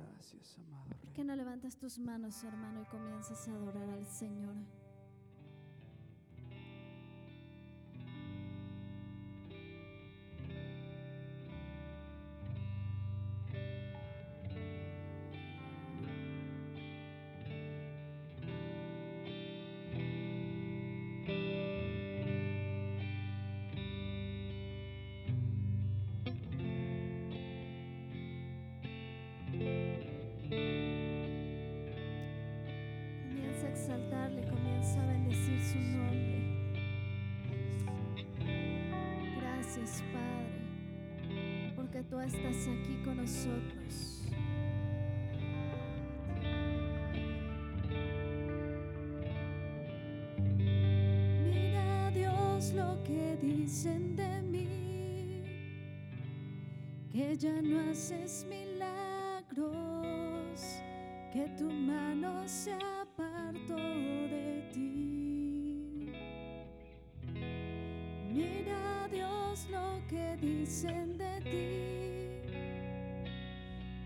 Gracias, amado ¿Por qué no levantas tus manos, hermano, y comienzas a adorar al Señor? De ti,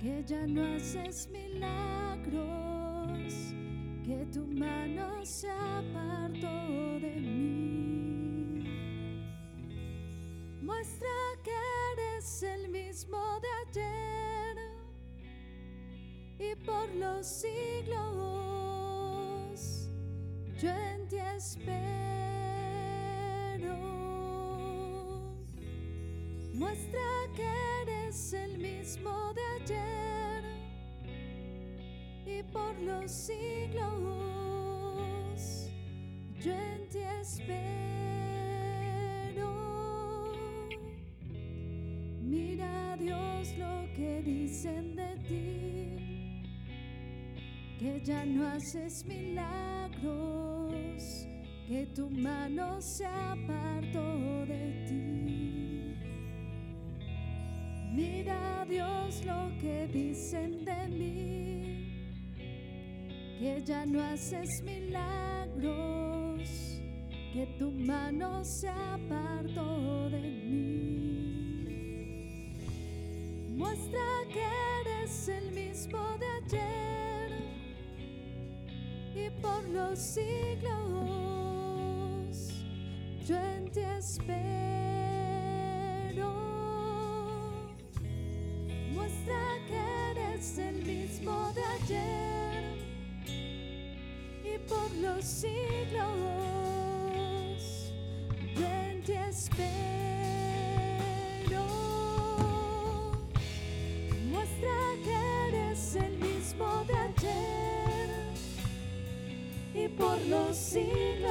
que ya no haces milagros, que tu mano se apartó de mí. Muestra que eres el mismo de ayer y por los siglos yo en ti espero. Muestra que eres el mismo de ayer y por los siglos yo en ti espero. Mira Dios lo que dicen de ti que ya no haces milagros, que tu mano se apartó de ti. Lo que dicen de mí, que ya no haces milagros, que tu mano se apartó de mí. Muestra que eres el mismo de ayer y por los siglos yo en ti espero. Muestra que eres el mismo de ayer y por los siglos yo en ti espero. Muestra que eres el mismo de ayer y por los siglos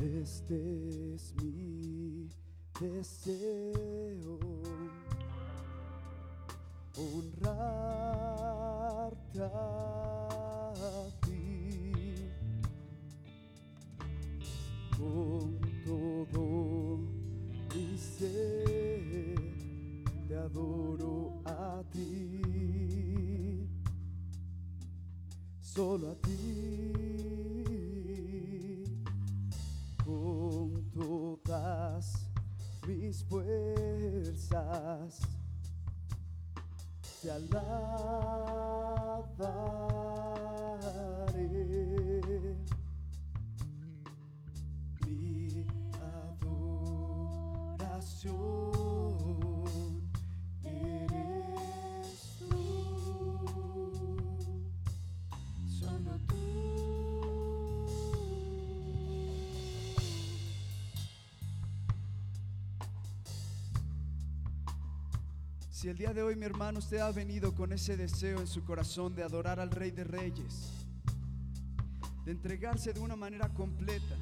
Este es mi deseo, honrarte a ti. Con todo mi ser, te adoro a ti. Solo a ti te Si el día de hoy, mi hermano, usted ha venido con ese deseo en su corazón de adorar al Rey de Reyes, de entregarse de una manera completa,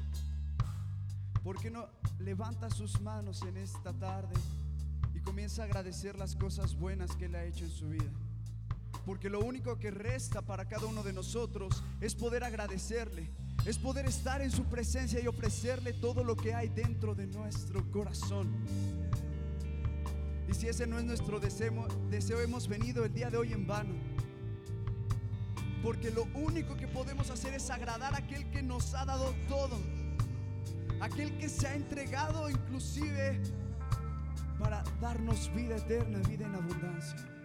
¿por qué no levanta sus manos en esta tarde y comienza a agradecer las cosas buenas que Él ha hecho en su vida? Porque lo único que resta para cada uno de nosotros es poder agradecerle, es poder estar en su presencia y ofrecerle todo lo que hay dentro de nuestro corazón. Y si ese no es nuestro deseo, deseo, hemos venido el día de hoy en vano. Porque lo único que podemos hacer es agradar a aquel que nos ha dado todo. Aquel que se ha entregado inclusive para darnos vida eterna, vida en abundancia.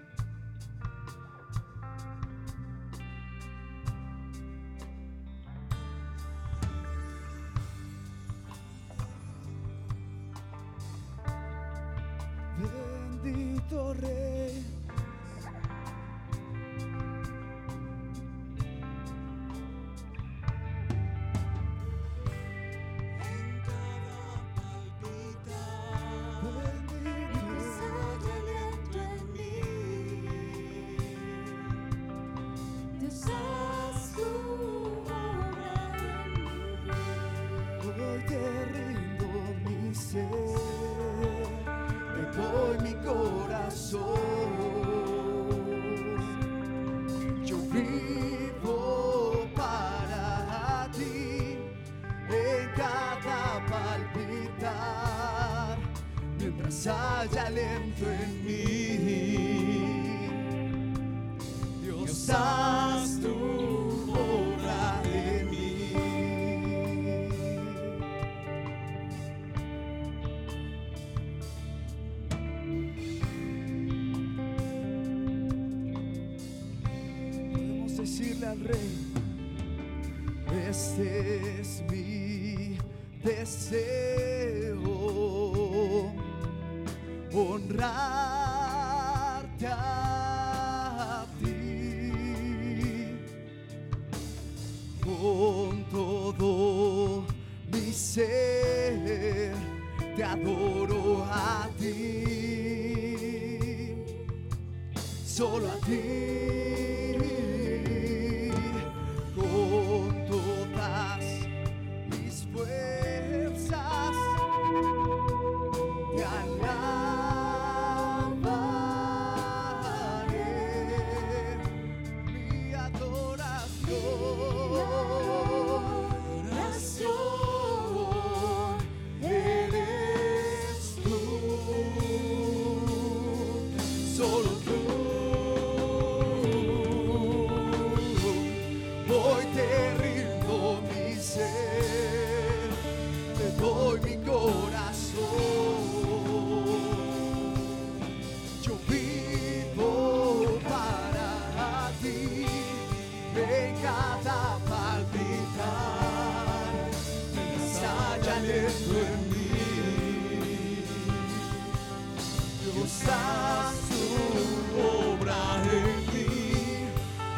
Haya aliento en mí.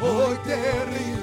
Hoy te rindo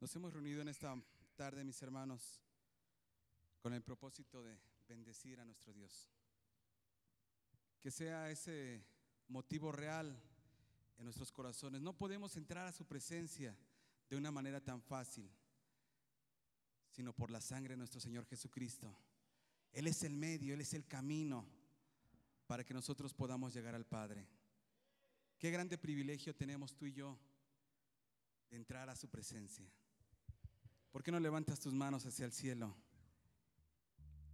Nos hemos reunido en esta tarde, mis hermanos, con el propósito de bendecir a nuestro Dios. Que sea ese motivo real en nuestros corazones. No podemos entrar a su presencia de una manera tan fácil, sino por la sangre de nuestro Señor Jesucristo. Él es el medio, Él es el camino para que nosotros podamos llegar al Padre. Qué grande privilegio tenemos tú y yo de entrar a su presencia. ¿Por qué no levantas tus manos hacia el cielo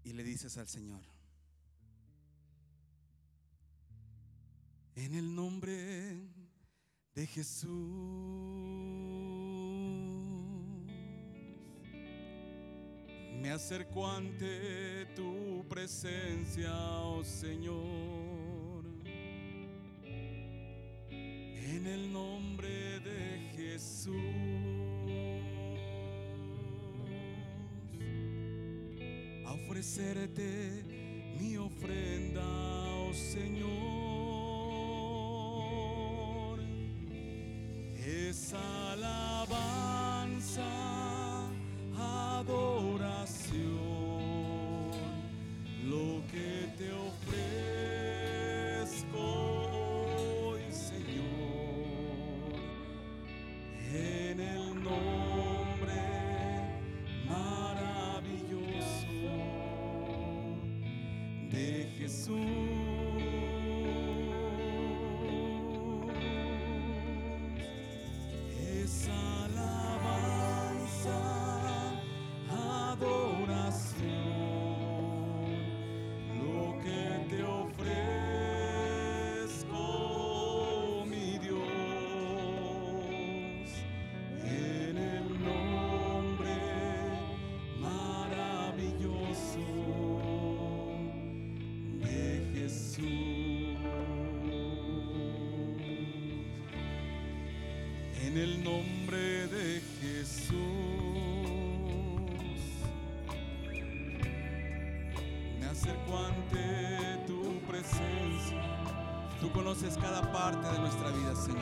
y le dices al Señor? En el nombre de Jesús, me acerco ante tu presencia, oh Señor. En el nombre de Jesús, ofrecerte mi ofrenda, oh Señor. Es alabanza, adoración, En el nombre de Jesús. Me acerco ante tu presencia. Tú conoces cada parte de nuestra vida, Señor.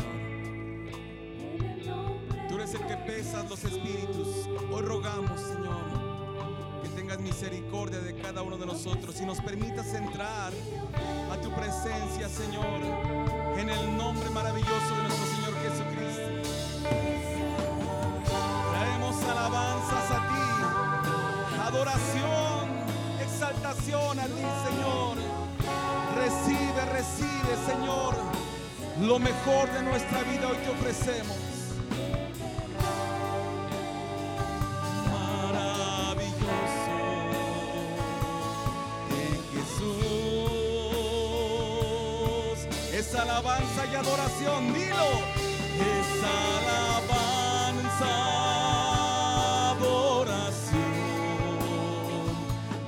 Tú eres el que pesas los espíritus. Misericordia de cada uno de nosotros y nos permitas entrar a tu presencia, Señor, en el nombre maravilloso de nuestro Señor Jesucristo. Traemos alabanzas a ti, adoración, exaltación a ti, Señor. Recibe, recibe, Señor, lo mejor de nuestra vida hoy te ofrecemos. Adoración, dilo, es alabanza, adoración,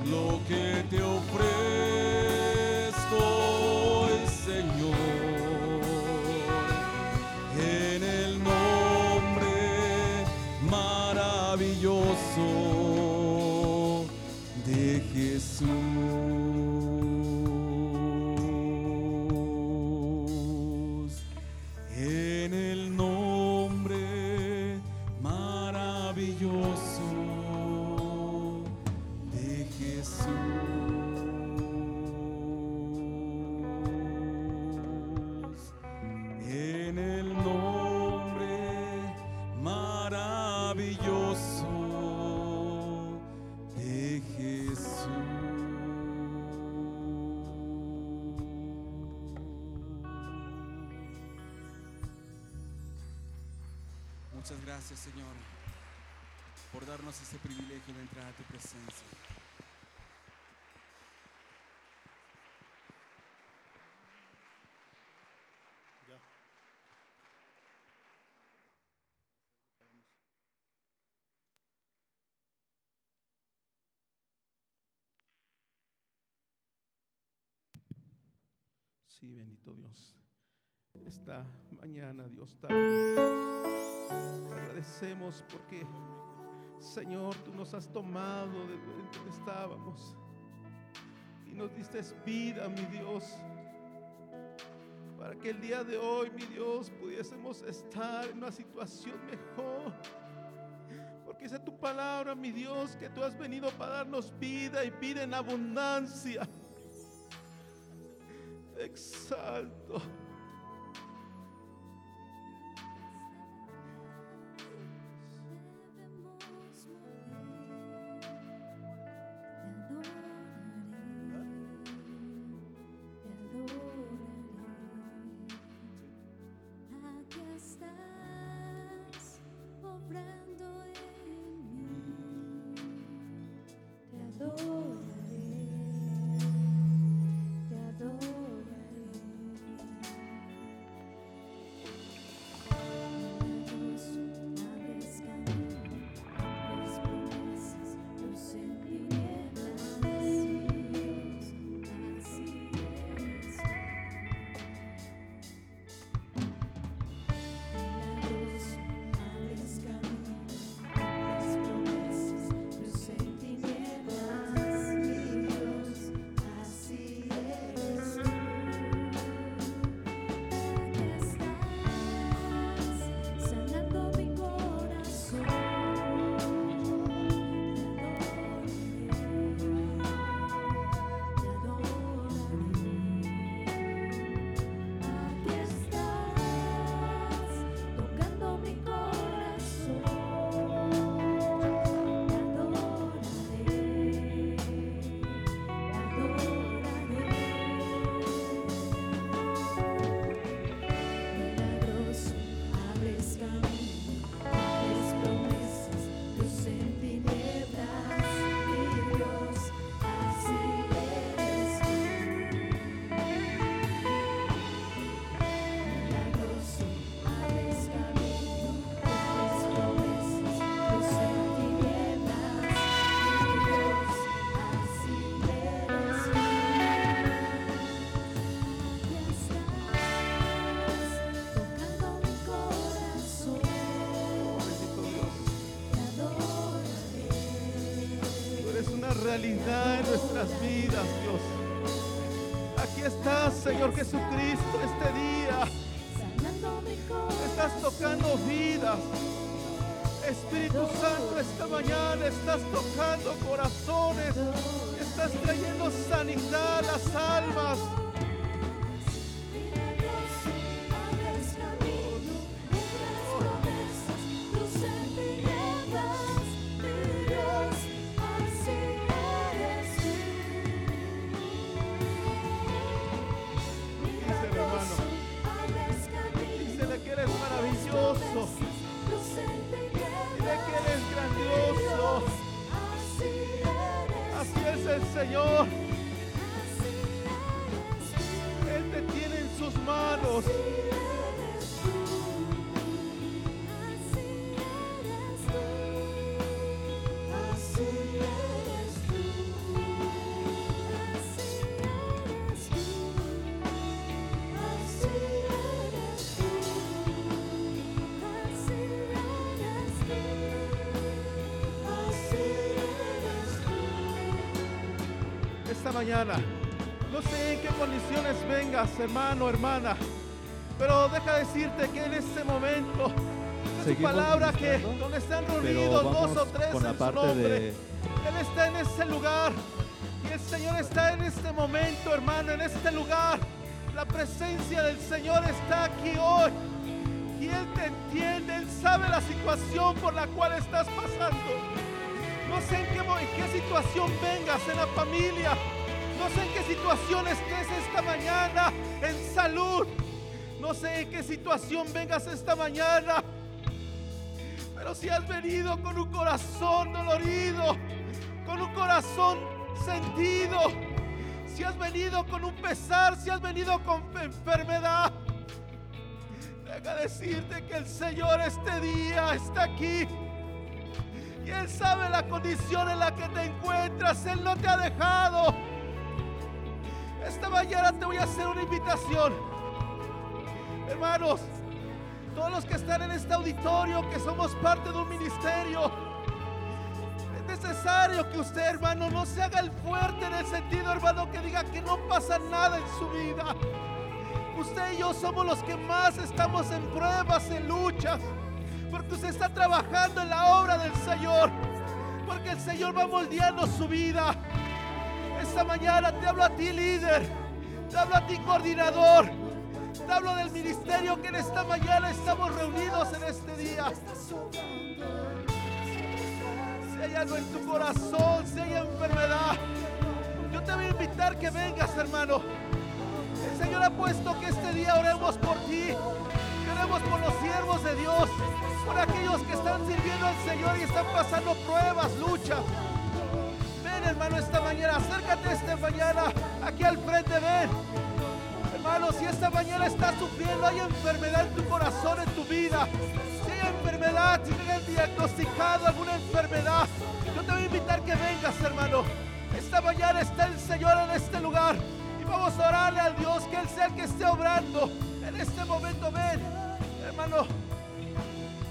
lo que te ofrezco hoy, Señor, en el nombre maravilloso de Jesús. Ese privilegio de entrar a tu presencia. Sí, bendito Dios. Esta mañana, Dios, te te agradecemos porque, Señor, tú nos has tomado de donde estábamos y nos diste vida, mi Dios, para que el día de hoy, mi Dios, pudiésemos estar en una situación mejor. Dice tu palabra, mi Dios, que tú has venido para darnos vida y vida en abundancia. Exalto. Realidad en nuestras vidas, Dios. Aquí estás, Señor Jesucristo, este día. Estás tocando vidas. Espíritu Santo, esta mañana estás tocando corazones. Estás trayendo sanidad a las almas. Mañana. No sé en qué condiciones vengas, hermano, hermana, pero deja decirte que en este momento, es su palabra que donde están reunidos dos o tres en su nombre, de Él está en ese lugar y el Señor está en este momento, hermano, en este lugar. La presencia del Señor está aquí hoy y Él te entiende, Él sabe la situación por la cual estás pasando. No sé en qué, en qué situación vengas en la familia. No sé en qué situación estés esta mañana en salud. No sé en qué situación vengas esta mañana. Pero si has venido con un corazón dolorido, con un corazón sentido, si has venido con un pesar, si has venido con enfermedad, deja decirte que el Señor este día está aquí. Y Él sabe la condición en la que te encuentras. Él no te ha dejado. Esta mañana te voy a hacer una invitación. Hermanos, todos los que están en este auditorio, que somos parte de un ministerio, es necesario que usted, hermano, no se haga el fuerte en el sentido, hermano, que diga que no pasa nada en su vida. Usted y yo somos los que más estamos en pruebas, en luchas. Porque usted está trabajando en la obra del Señor. Porque el Señor va moldeando su vida. Esta mañana te hablo a ti, líder. Te hablo a ti, coordinador. Te hablo del ministerio que en esta mañana estamos reunidos en este día. Si hay algo en tu corazón, si hay enfermedad, yo te voy a invitar que vengas, hermano. El Señor ha puesto que este día oremos por ti. que Oremos por los siervos de Dios, por aquellos que están sirviendo al Señor y están pasando pruebas, luchas. Hermano, esta mañana, acércate esta mañana aquí al frente, ven. Hermano, si esta mañana estás sufriendo, hay enfermedad en tu corazón, en tu vida. Si hay enfermedad, si tienes diagnosticado alguna enfermedad, yo te voy a invitar que vengas, hermano. Esta mañana está el Señor en este lugar. Y vamos a orarle al Dios que Él sea el que esté obrando. En este momento, ven, hermano.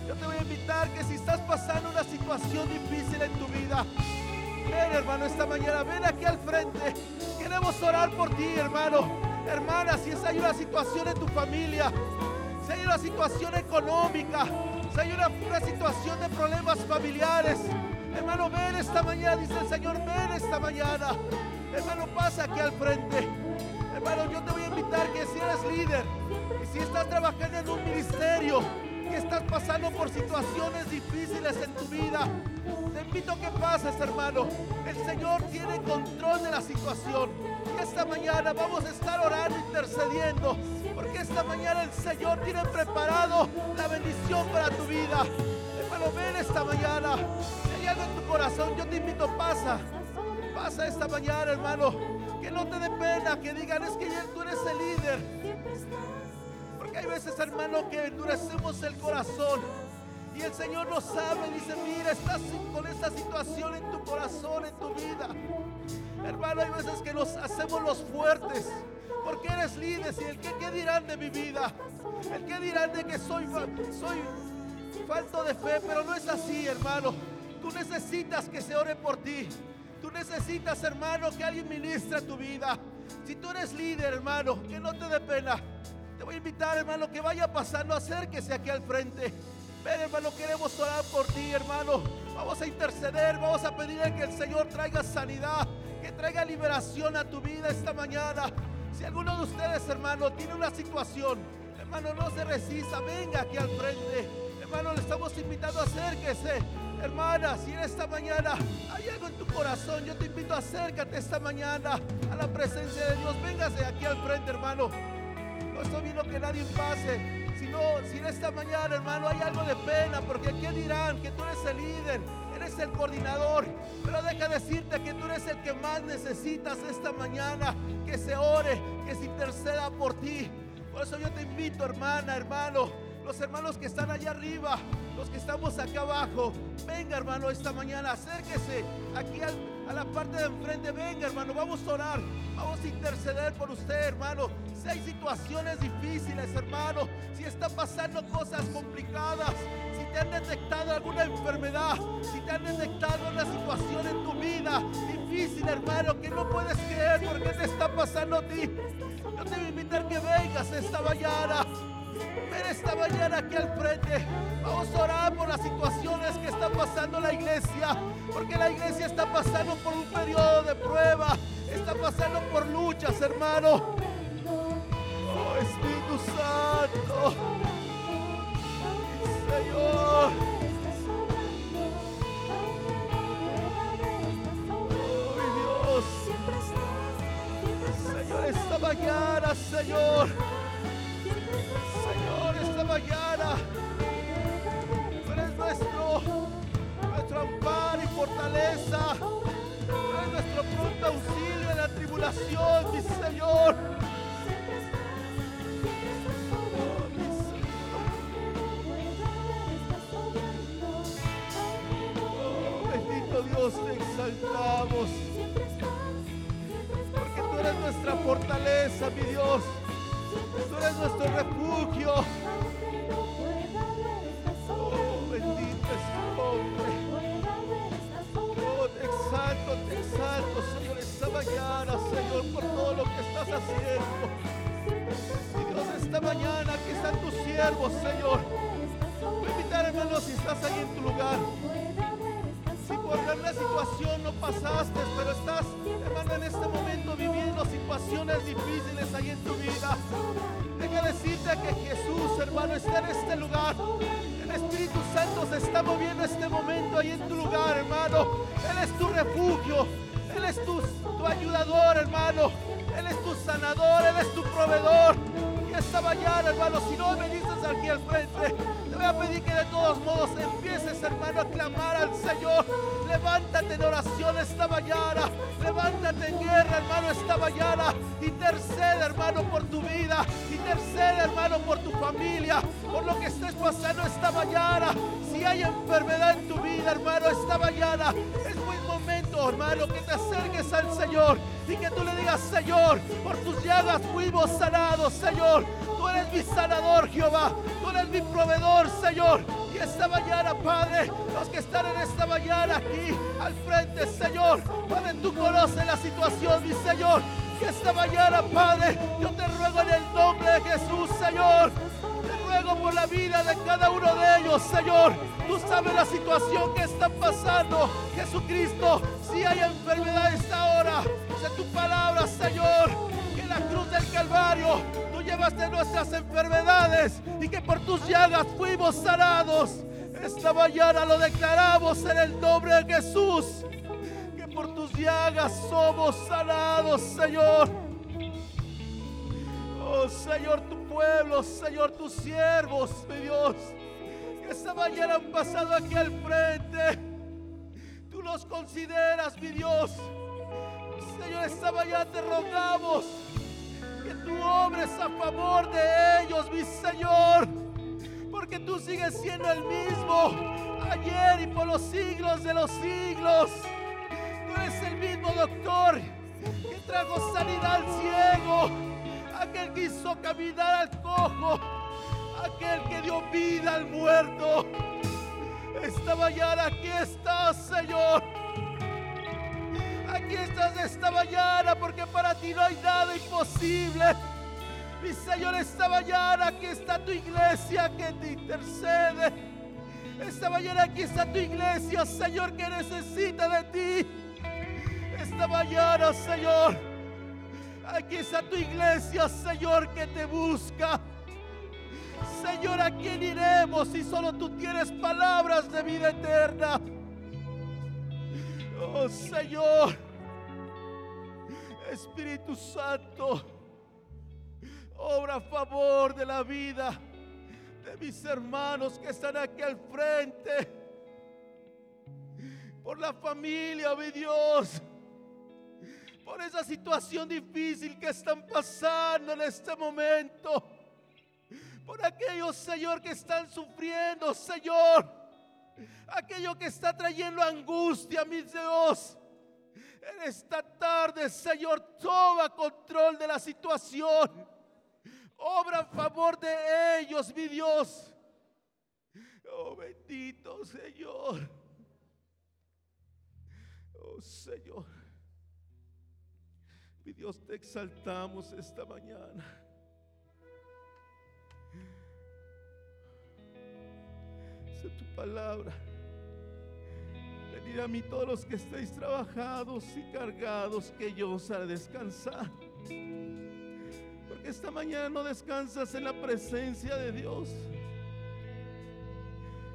Yo te voy a invitar que si estás pasando una situación difícil en tu vida, ven, hermano, esta mañana, ven aquí al frente. Queremos orar por ti, hermano. Hermana, si hay una situación en tu familia, si hay una situación económica, si hay una, una situación de problemas familiares, hermano, ven esta mañana, dice el Señor, ven esta mañana. Hermano, pasa aquí al frente. Hermano, yo te voy a invitar que si eres líder y si estás trabajando en un ministerio, que estás pasando por situaciones difíciles en tu vida, te invito a que pases, hermano. El Señor tiene control de la situación. Y esta mañana vamos a estar orando, intercediendo. Porque esta mañana el Señor tiene preparado la bendición para tu vida. Hermano, ven esta mañana. Si en tu corazón, yo te invito, pasa. Pasa esta mañana, hermano. Que no te dé pena, que digan, es que tú eres el líder. Porque hay veces, hermano, que endurecemos el corazón. Y el Señor lo sabe, dice, mira, estás con esta situación en tu corazón, en tu vida. Hermano, hay veces que nos hacemos los fuertes. Porque eres líder y el que qué dirán de mi vida. El que dirán de que soy, soy falto de fe, pero no es así, hermano. Tú necesitas que se ore por ti. Tú necesitas, hermano, que alguien ministre tu vida. Si tú eres líder, hermano, que no te dé pena. Te voy a invitar, hermano, que vaya pasando, acérquese aquí al frente. Ven, hermano, queremos orar por ti, hermano. Vamos a interceder, vamos a pedirle que el Señor traiga sanidad, que traiga liberación a tu vida esta mañana. Si alguno de ustedes, hermano, tiene una situación, hermano, no se resista, venga aquí al frente. Hermano, le estamos invitando, acérquese. Hermana, si en esta mañana hay algo en tu corazón, yo te invito, acércate esta mañana a la presencia de Dios. Véngase aquí al frente, hermano. No estoy viendo que nadie pase. Si no, si en esta mañana, hermano, hay algo de pena, porque ¿qué dirán? Que tú eres el líder, eres el coordinador. Pero deja decirte que tú eres el que más necesitas esta mañana, que se ore, que se interceda por ti. Por eso yo te invito, hermana, hermano, los hermanos que están allá arriba, los que estamos acá abajo, venga, hermano, esta mañana, acérquese aquí a la parte de enfrente, venga, hermano, vamos a orar, vamos a interceder por usted, hermano. Si hay situaciones difíciles, hermano, si está pasando cosas complicadas, si te han detectado alguna enfermedad, si te han detectado una situación en tu vida difícil, hermano, que no puedes creer por qué te está pasando a ti. Yo te voy a invitar que vengas esta mañana. Esta mañana aquí al frente. Vamos a orar por las situaciones que está pasando la iglesia. Porque la iglesia está pasando por un periodo de prueba. Está pasando por luchas, hermano. Oh, Espíritu Santo. Señor. Señor, esta mañana, Señor. Mañana. Tú eres nuestro, nuestro amparo y fortaleza. Tú eres nuestro pronto auxilio en la tribulación, mi Señor. Oh, bendito Dios, te exaltamos. Porque tú eres nuestra fortaleza, mi Dios. Tú eres nuestro refugio. Señor, esta mañana, Señor, por todo lo que estás haciendo. Y Dios, esta mañana aquí están tus siervos, Señor. Voy a invitar, si estás ahí en tu lugar. Si por alguna situación no pasaste, pero estás, hermano, en este momento viviendo situaciones difíciles ahí en tu vida. Deja decirte que Jesús, hermano, está en este lugar. El Espíritu Santo se está moviendo este momento ahí en tu lugar, hermano. Él es tu refugio. Él es tu, tu ayudador, hermano. Él es tu sanador, Él es tu proveedor. Y esta mañana, hermano, si no dices aquí al frente, te voy a pedir que de todos modos empieces, hermano, a clamar al Señor. Levántate en oración esta mañana. Levántate en guerra, hermano, esta mañana. Intercede, hermano, por tu vida. Intercede, hermano, por tu familia. Por lo que estés pasando esta mañana. Si hay enfermedad en tu vida, hermano, esta mañana es buen momento, hermano, que te acerques al Señor y que tú le digas, Señor, por tus llagas fuimos sanados, Señor. Tú eres mi sanador, Jehová. Tú eres mi proveedor, Señor. Y esta mañana, Padre, los que están en esta mañana aquí al frente, Señor, Padre, tú conoces la situación, mi Señor. Que esta mañana, Padre, yo te ruego en el nombre de Jesús, Señor. Por la vida de cada uno de ellos, Señor. Tú sabes la situación que están pasando, Jesucristo. Si hay enfermedad esta hora, de tu palabra, Señor, que la cruz del Calvario tú llevaste nuestras enfermedades y que por tus llagas fuimos sanados. Esta mañana lo declaramos en el nombre de Jesús, que por tus llagas somos sanados, Señor. Oh Señor, tu pueblo, Señor, tus siervos, mi Dios, que esta mañana han pasado aquí al frente. Tú los consideras, mi Dios. Señor, esta mañana te rogamos que tú obres a favor de ellos, mi Señor. Porque tú sigues siendo el mismo ayer y por los siglos de los siglos. Tú eres el mismo doctor que trajo sanidad al ciego, aquel que hizo caminar al cojo, aquel que dio vida al muerto. Esta mañana aquí estás, Señor. Aquí estás esta mañana porque para ti no hay nada imposible. Mi Señor, esta mañana aquí está tu iglesia que te intercede. Esta mañana aquí está tu iglesia, Señor, que necesita de ti. Esta mañana, Señor, aquí está tu iglesia, Señor, que te busca. Señor, ¿a quién iremos si solo tú tienes palabras de vida eterna? Oh Señor, Espíritu Santo, obra a favor de la vida de mis hermanos que están aquí al frente, por la familia, mi Dios, por esa situación difícil que están pasando en este momento, por aquellos, Señor, que están sufriendo, Señor aquello que está trayendo angustia, mi Dios. En esta tarde, Señor, toma control de la situación. Obra a favor de ellos, mi Dios. Oh, bendito Señor. Oh, Señor. Mi Dios, te exaltamos esta mañana. tu palabra. Venid a mí todos los que estéis trabajados y cargados, que yo os haré descansar. Porque esta mañana no descansas en la presencia de Dios.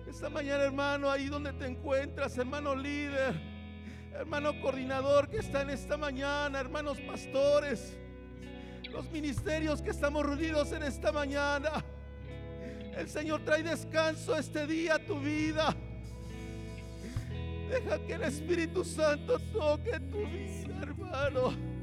Esta mañana, hermano, ahí donde te encuentras, hermano líder, hermano coordinador que está en esta mañana, hermanos pastores, los ministerios que estamos reunidos en esta mañana. El Señor trae descanso este día a tu vida. Deja que el Espíritu Santo toque tu vida, hermano.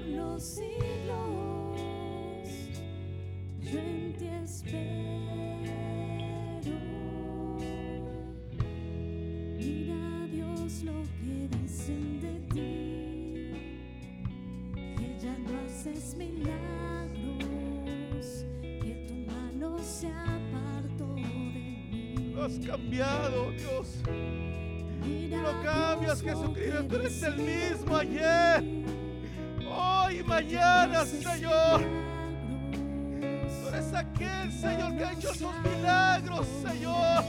Por los siglos yo en ti espero. Mira Dios lo que dicen de ti, que ya no haces milagros, que tu mano se apartó de mí. Lo has cambiado, Dios. Tú lo cambias, Jesucristo. Tú eres el mismo ayer, mañana, Señor. Tú eres aquel, Señor, que ha hecho sus milagros, Señor.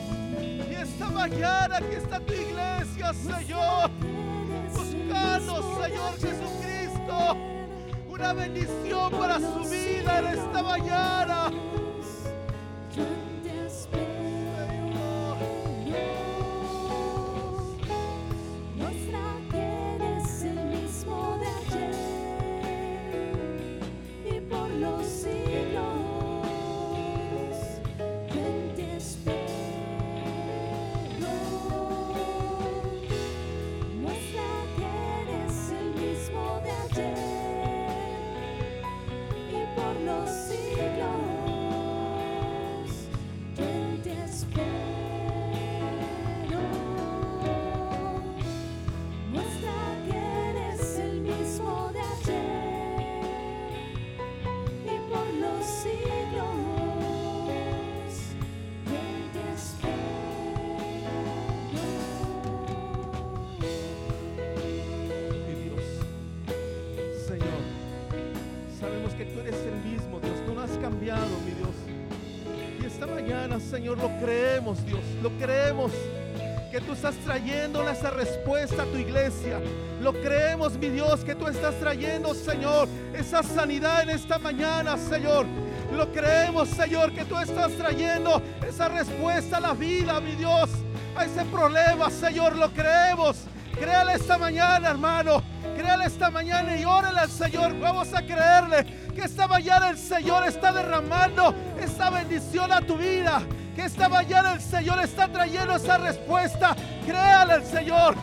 Y esta mañana aquí está tu iglesia, Señor. Buscando, Señor Jesucristo, una bendición para su vida en esta mañana. Señor, lo creemos, Dios. Lo creemos. Que tú estás trayendo esa respuesta a tu iglesia. Lo creemos, mi Dios, que tú estás trayendo, Señor, esa sanidad en esta mañana, Señor. Lo creemos, Señor, que tú estás trayendo esa respuesta a la vida, mi Dios. A ese problema, Señor, lo creemos. Créale esta mañana, hermano. Créale esta mañana y órale al Señor. Vamos a creerle que esta mañana el Señor está derramando esta bendición a tu vida. Esta mañana el Señor está trayendo esa respuesta. Créale al Señor.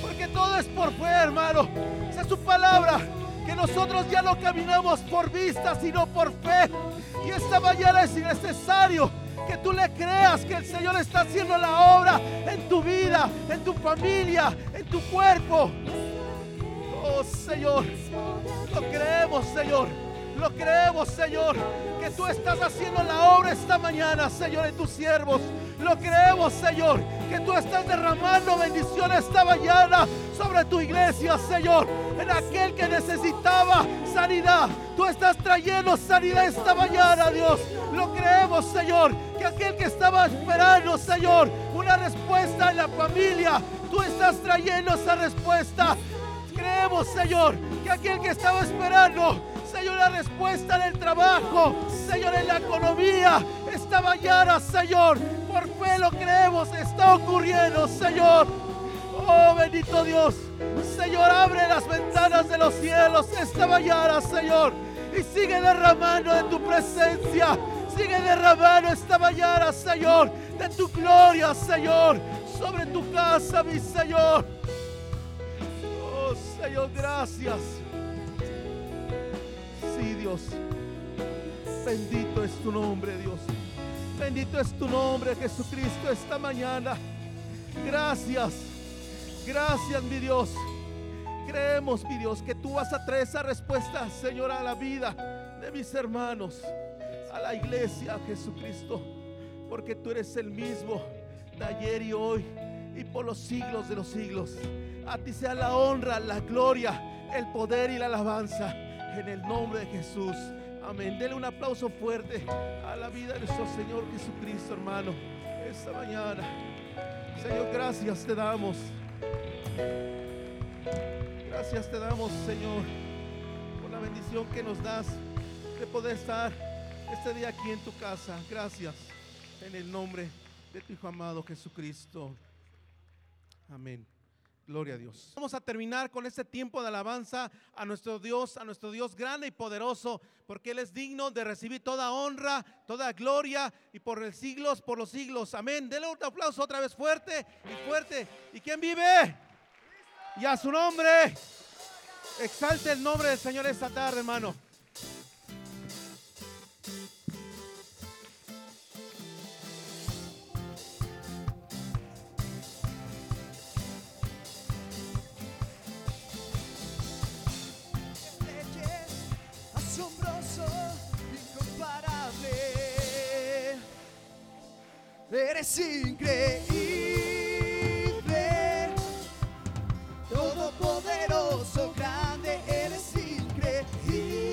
Porque todo es por fe, hermano. Esa es su palabra. Que nosotros ya no caminamos por vista, sino por fe. Y esta mañana es necesario que tú le creas que el Señor está haciendo la obra en tu vida, en tu familia, en tu cuerpo. Oh Señor, lo creemos, Señor. Lo creemos, Señor, que tú estás haciendo la obra esta mañana, Señor, en tus siervos. Lo creemos, Señor, que tú estás derramando bendición esta mañana sobre tu iglesia, Señor. En aquel que necesitaba sanidad, tú estás trayendo sanidad esta mañana, Dios. Lo creemos, Señor, que aquel que estaba esperando, Señor, una respuesta en la familia, tú estás trayendo esa respuesta. Creemos, Señor, que aquel que estaba esperando, La respuesta en el trabajo, Señor, en la economía, esta mañana, Señor, por fe lo creemos, está ocurriendo, Señor. Oh, bendito Dios. Señor, abre las ventanas de los cielos esta mañana, Señor. Y sigue derramando de tu presencia. Sigue derramando esta mañana, Señor, de tu gloria, Señor, sobre tu casa, mi Señor. Oh, Señor, gracias. Dios. Bendito es tu nombre, Dios. Bendito es tu nombre, Jesucristo, esta mañana. Gracias. Gracias, mi Dios. Creemos, mi Dios, que tú vas a traer esa respuesta, Señor, a la vida de mis hermanos, a la iglesia, Jesucristo, porque tú eres el mismo de ayer y hoy y por los siglos de los siglos. A ti sea la honra, la gloria, el poder y la alabanza en el nombre de Jesús. Amén. Dele un aplauso fuerte a la vida de nuestro Señor Jesucristo, hermano, esta mañana. Señor, gracias te damos. Gracias te damos, Señor, por la bendición que nos das de poder estar este día aquí en tu casa. Gracias en el nombre de tu Hijo amado Jesucristo. Amén Gloria a Dios. Vamos a terminar con este tiempo de alabanza a nuestro Dios, a nuestro Dios grande y poderoso, porque Él es digno de recibir toda honra, toda gloria y por los siglos, por los siglos. Amén. Denle un aplauso otra vez fuerte y fuerte. ¿Y quién vive? Y a su nombre. Exalte el nombre del Señor esta tarde, hermano. Eres increíble, todopoderoso, grande, eres increíble.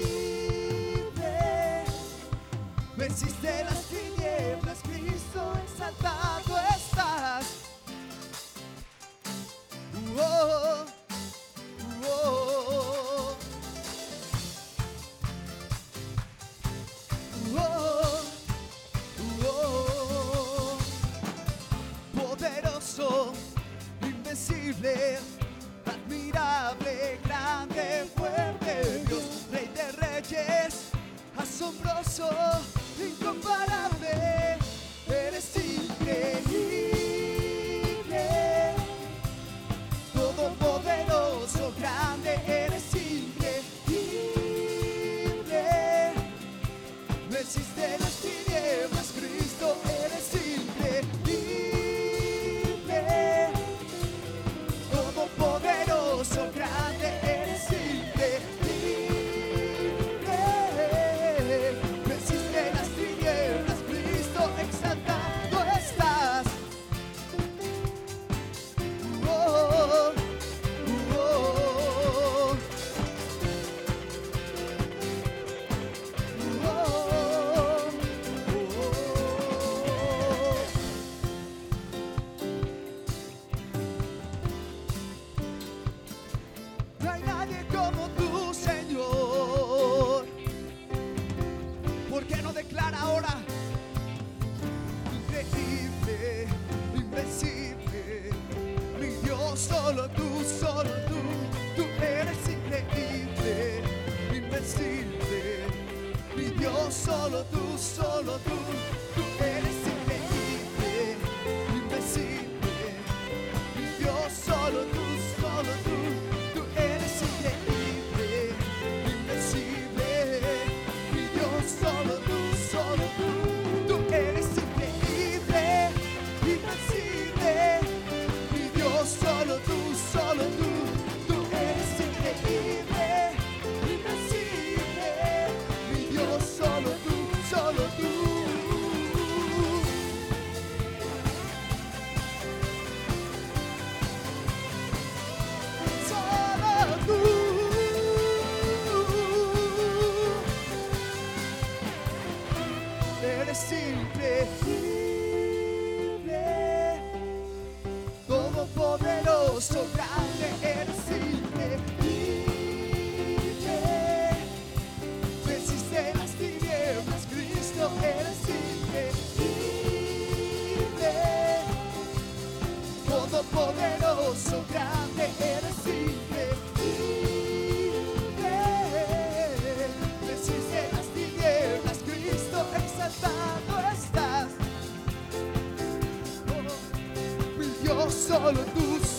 Venciste las 없어.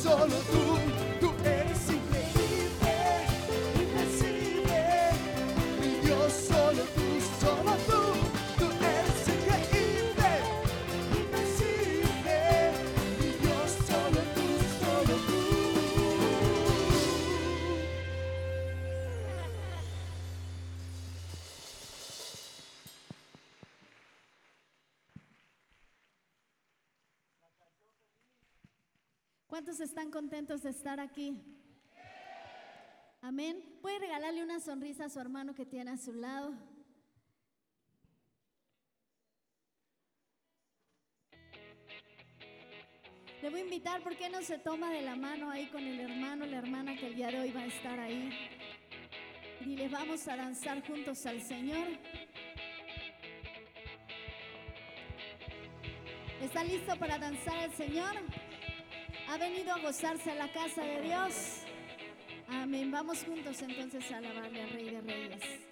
Solo tú, ¿Cuántos están contentos de estar aquí? Amén. Puede regalarle una sonrisa a su hermano que tiene a su lado. Le voy a invitar, ¿por qué no se toma de la mano ahí con el hermano, la hermana que el día de hoy va a estar ahí? Y les vamos a danzar juntos al Señor. ¿Está listo para danzar al Señor? ha venido a gozarse a la casa de Dios. Amén. Vamos juntos entonces a alabarle al Rey de Reyes.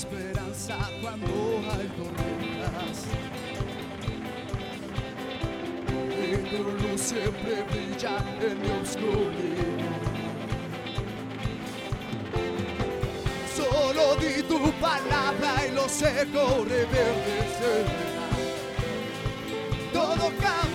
esperanza cuando hay tormentas. Y tu luz siempre brilla en mi oscuridad. Solo di tu palabra y lo seco reverdecerá. Todo cambia.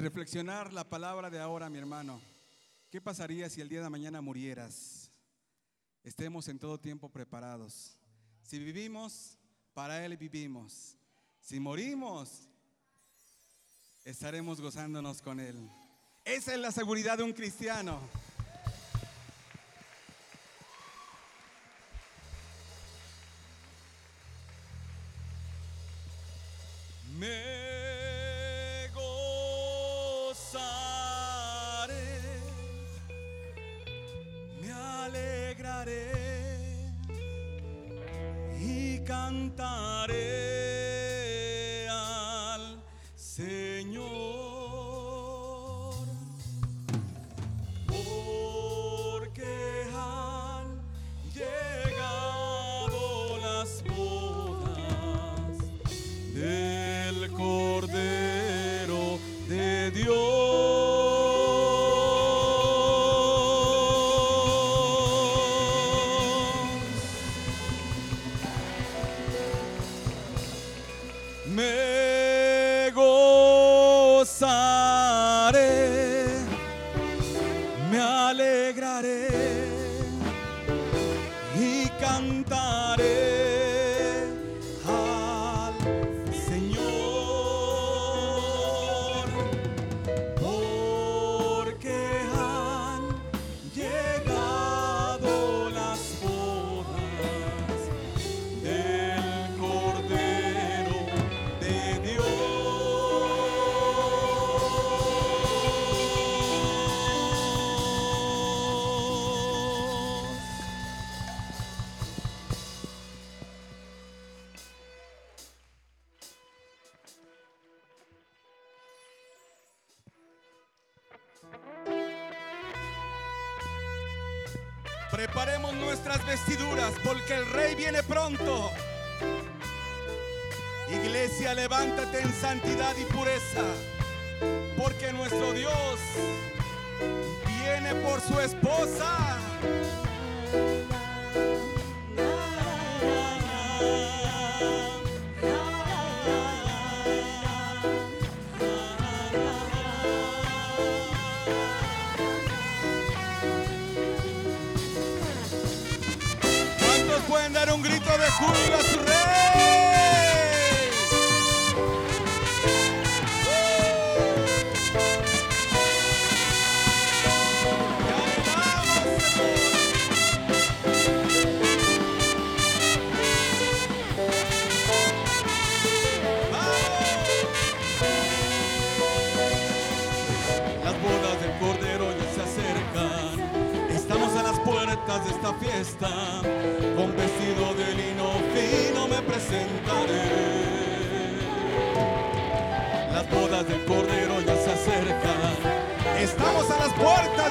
reflexionar la palabra de ahora, mi hermano. ¿Qué pasaría si el día de mañana murieras? Estemos en todo tiempo preparados. Si vivimos, para Él vivimos. Si morimos, estaremos gozándonos con Él. Esa es la seguridad de un cristiano. Preparemos nuestras vestiduras porque el rey viene pronto. Iglesia, levántate en santidad y pureza, porque nuestro Dios viene por su esposa.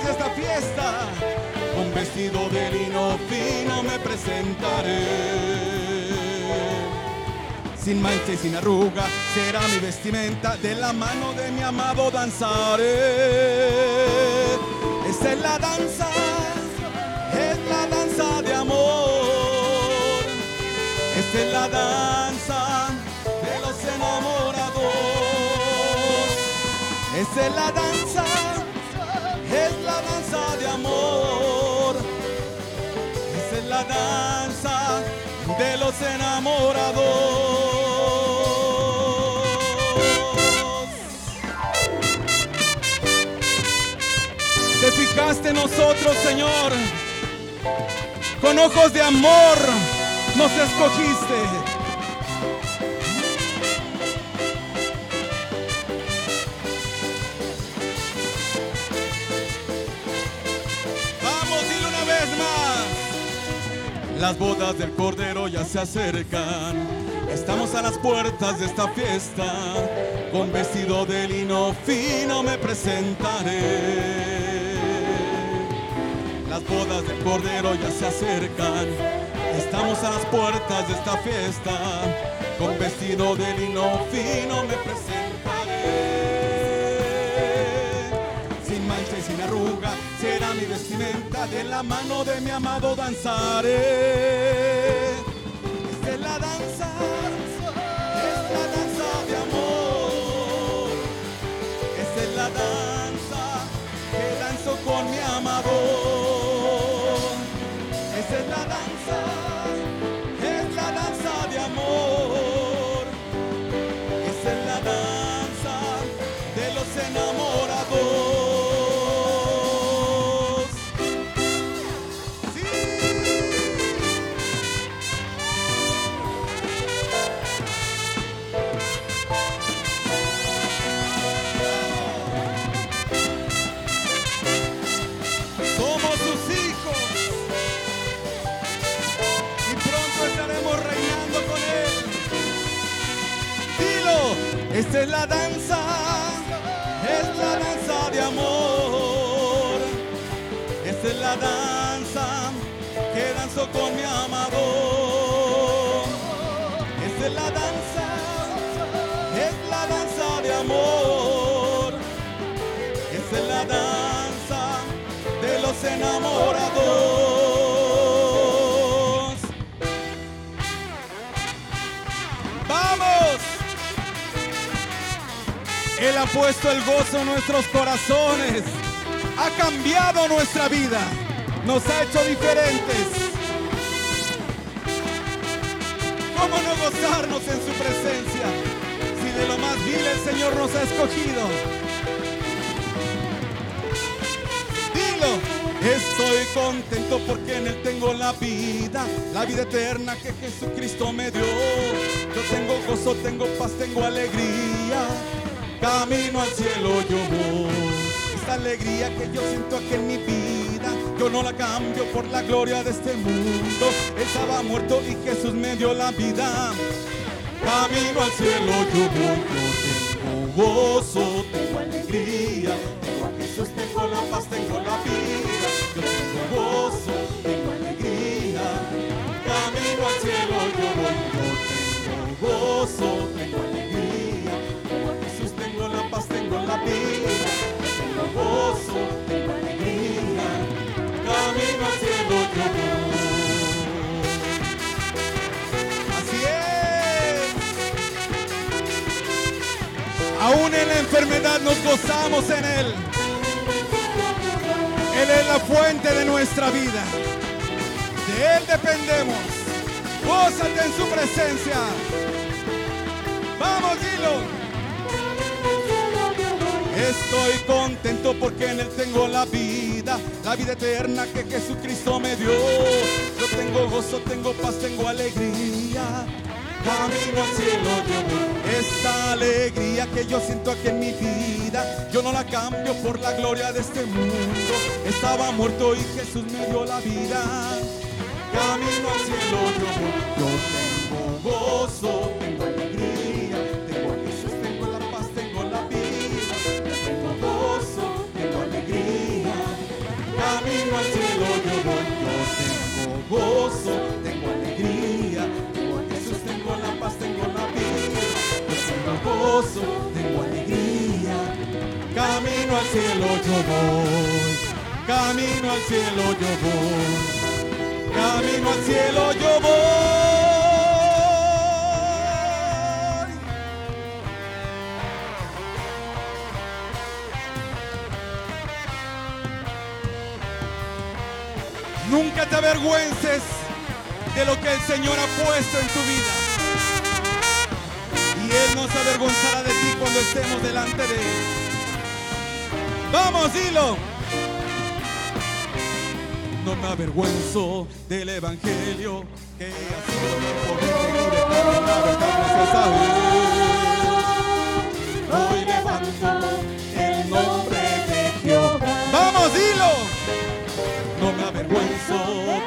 Esta fiesta. Con vestido de lino fino me presentaré. Sin mancha y sin arruga será mi vestimenta. De la mano de mi amado danzaré. Esta es la danza, es la danza de amor. Esta es la danza de los enamorados. Esta es la danza, la danza de los enamorados. Te fijaste en nosotros, Señor. Con ojos de amor nos escogiste. Las bodas del Cordero ya se acercan. Estamos a las puertas de esta fiesta. Con vestido de lino fino me presentaré. Las bodas del Cordero ya se acercan. Estamos a las puertas de esta fiesta. Con vestido de lino fino me presentaré. Mi vestimenta. De la mano de mi amado danzaré. Esta es la danza, la danza que danzo con mi amado. Esta es la danza, es la danza de amor. Esta es la danza de los enamorados. ¡Vamos! Él ha puesto el gozo en nuestros corazones. Ha cambiado nuestra vida. Nos ha hecho diferentes. ¿Cómo no gozarnos en su presencia? Si de lo más vil el Señor nos ha escogido. Dilo. Estoy contento porque en Él tengo la vida, la vida eterna que Jesucristo me dio. Yo tengo gozo, tengo paz, tengo alegría. Camino al cielo yo voy esta alegría que yo siento aquí en mi vida, yo no la cambio por la gloria de este mundo. Estaba muerto y Jesús me dio la vida. Camino al cielo yo voy, yo tengo gozo, tengo alegría, tengo a Jesús, tengo la paz, tengo la vida. Yo tengo gozo, tengo alegría. Camino al cielo yo voy, yo tengo gozo, tengo alegría, tengo a Jesús, tengo la paz, tengo la vida. Aún en la enfermedad nos gozamos en Él. Él es la fuente de nuestra vida. De Él dependemos. Gózate en su presencia. Vamos, Dilo. Estoy contento porque en Él tengo la vida, la vida eterna que Jesucristo me dio. Yo tengo gozo, tengo paz, tengo alegría. Camino al cielo yo. Esta alegría que yo siento aquí en mi vida, yo no la cambio por la gloria de este mundo. Estaba muerto y Jesús me dio la vida. Camino al cielo yo. Yo tengo gozo, tengo tengo alegría. Camino al cielo yo voy. Camino al cielo yo voy. Camino al cielo yo voy. Nunca te avergüences de lo que el Señor ha puesto en tu vida. Él no se avergonzará de ti cuando estemos delante de Él. Vamos, dilo. No me avergüenzo del Evangelio que ha sido y de la verdad gracias a Él. Hoy levanto el nombre de Jehová. Vamos, dilo. No me avergüenzo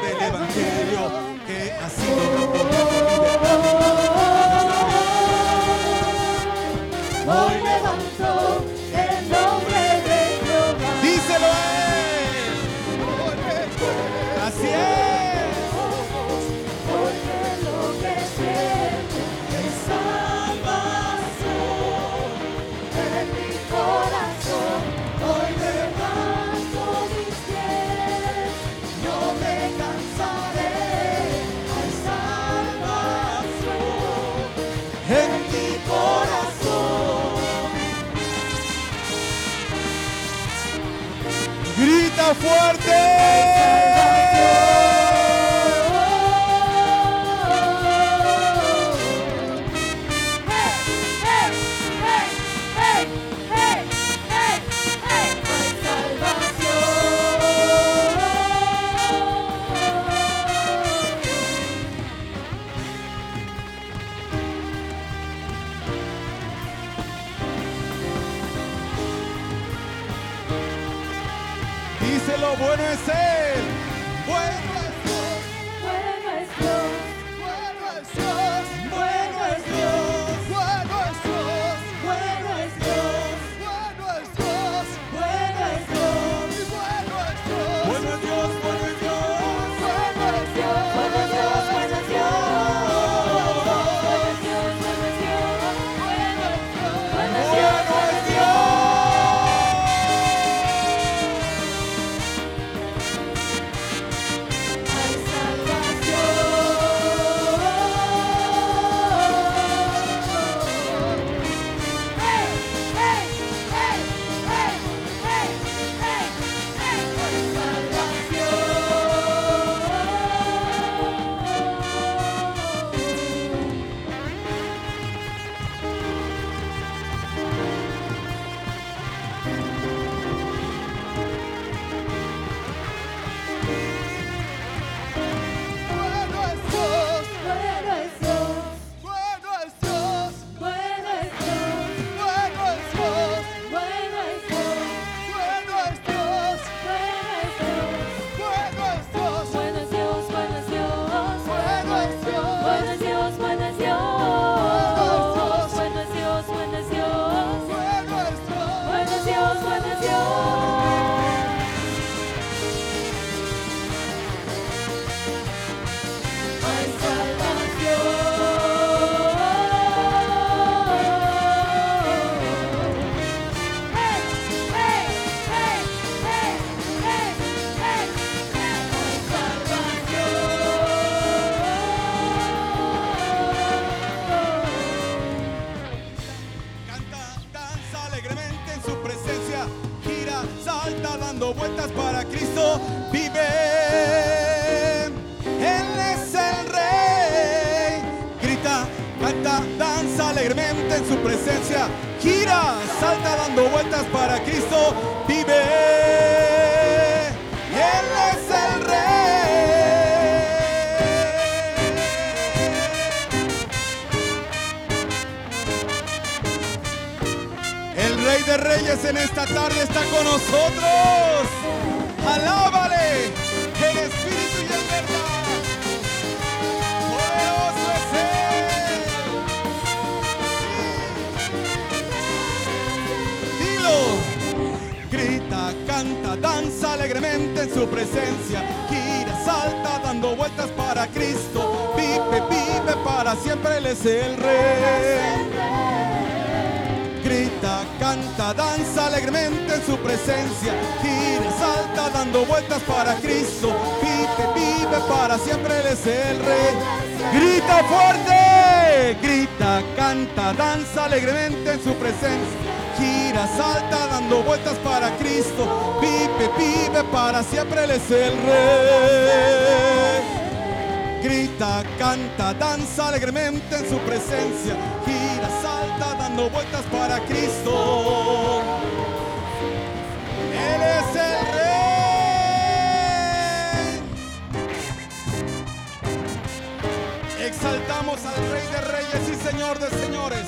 Señor de señores,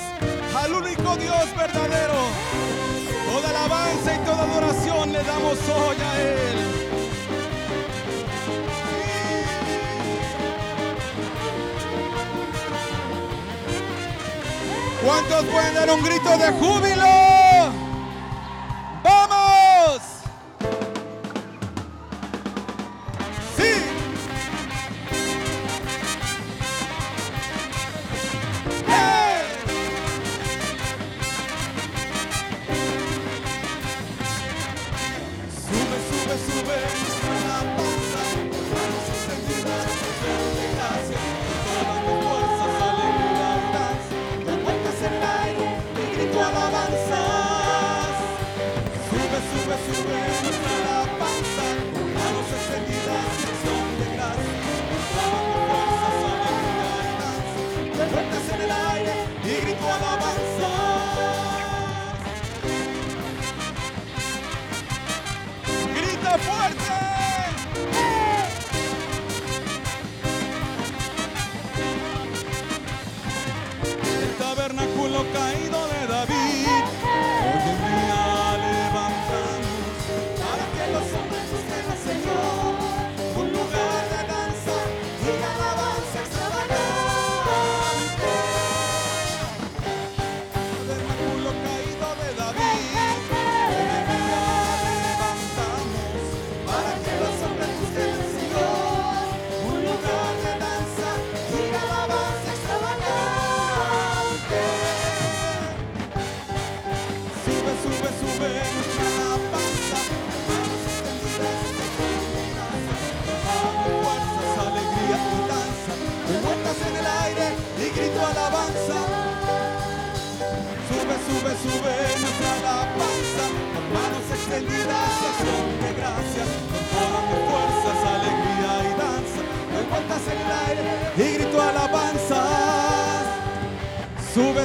al único Dios verdadero. Toda alabanza y toda adoración le damos hoy a Él. ¿Cuántos pueden dar un grito de júbilo?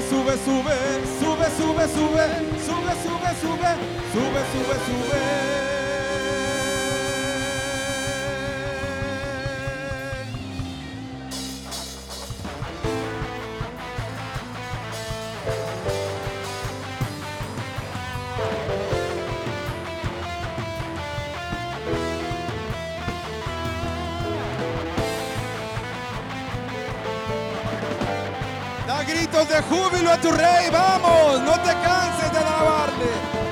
sube, sube, sube, sube, sube, sube, sube, sube, sube, sube, sube. júbilo a tu rey, vamos, no te canses de alabarle.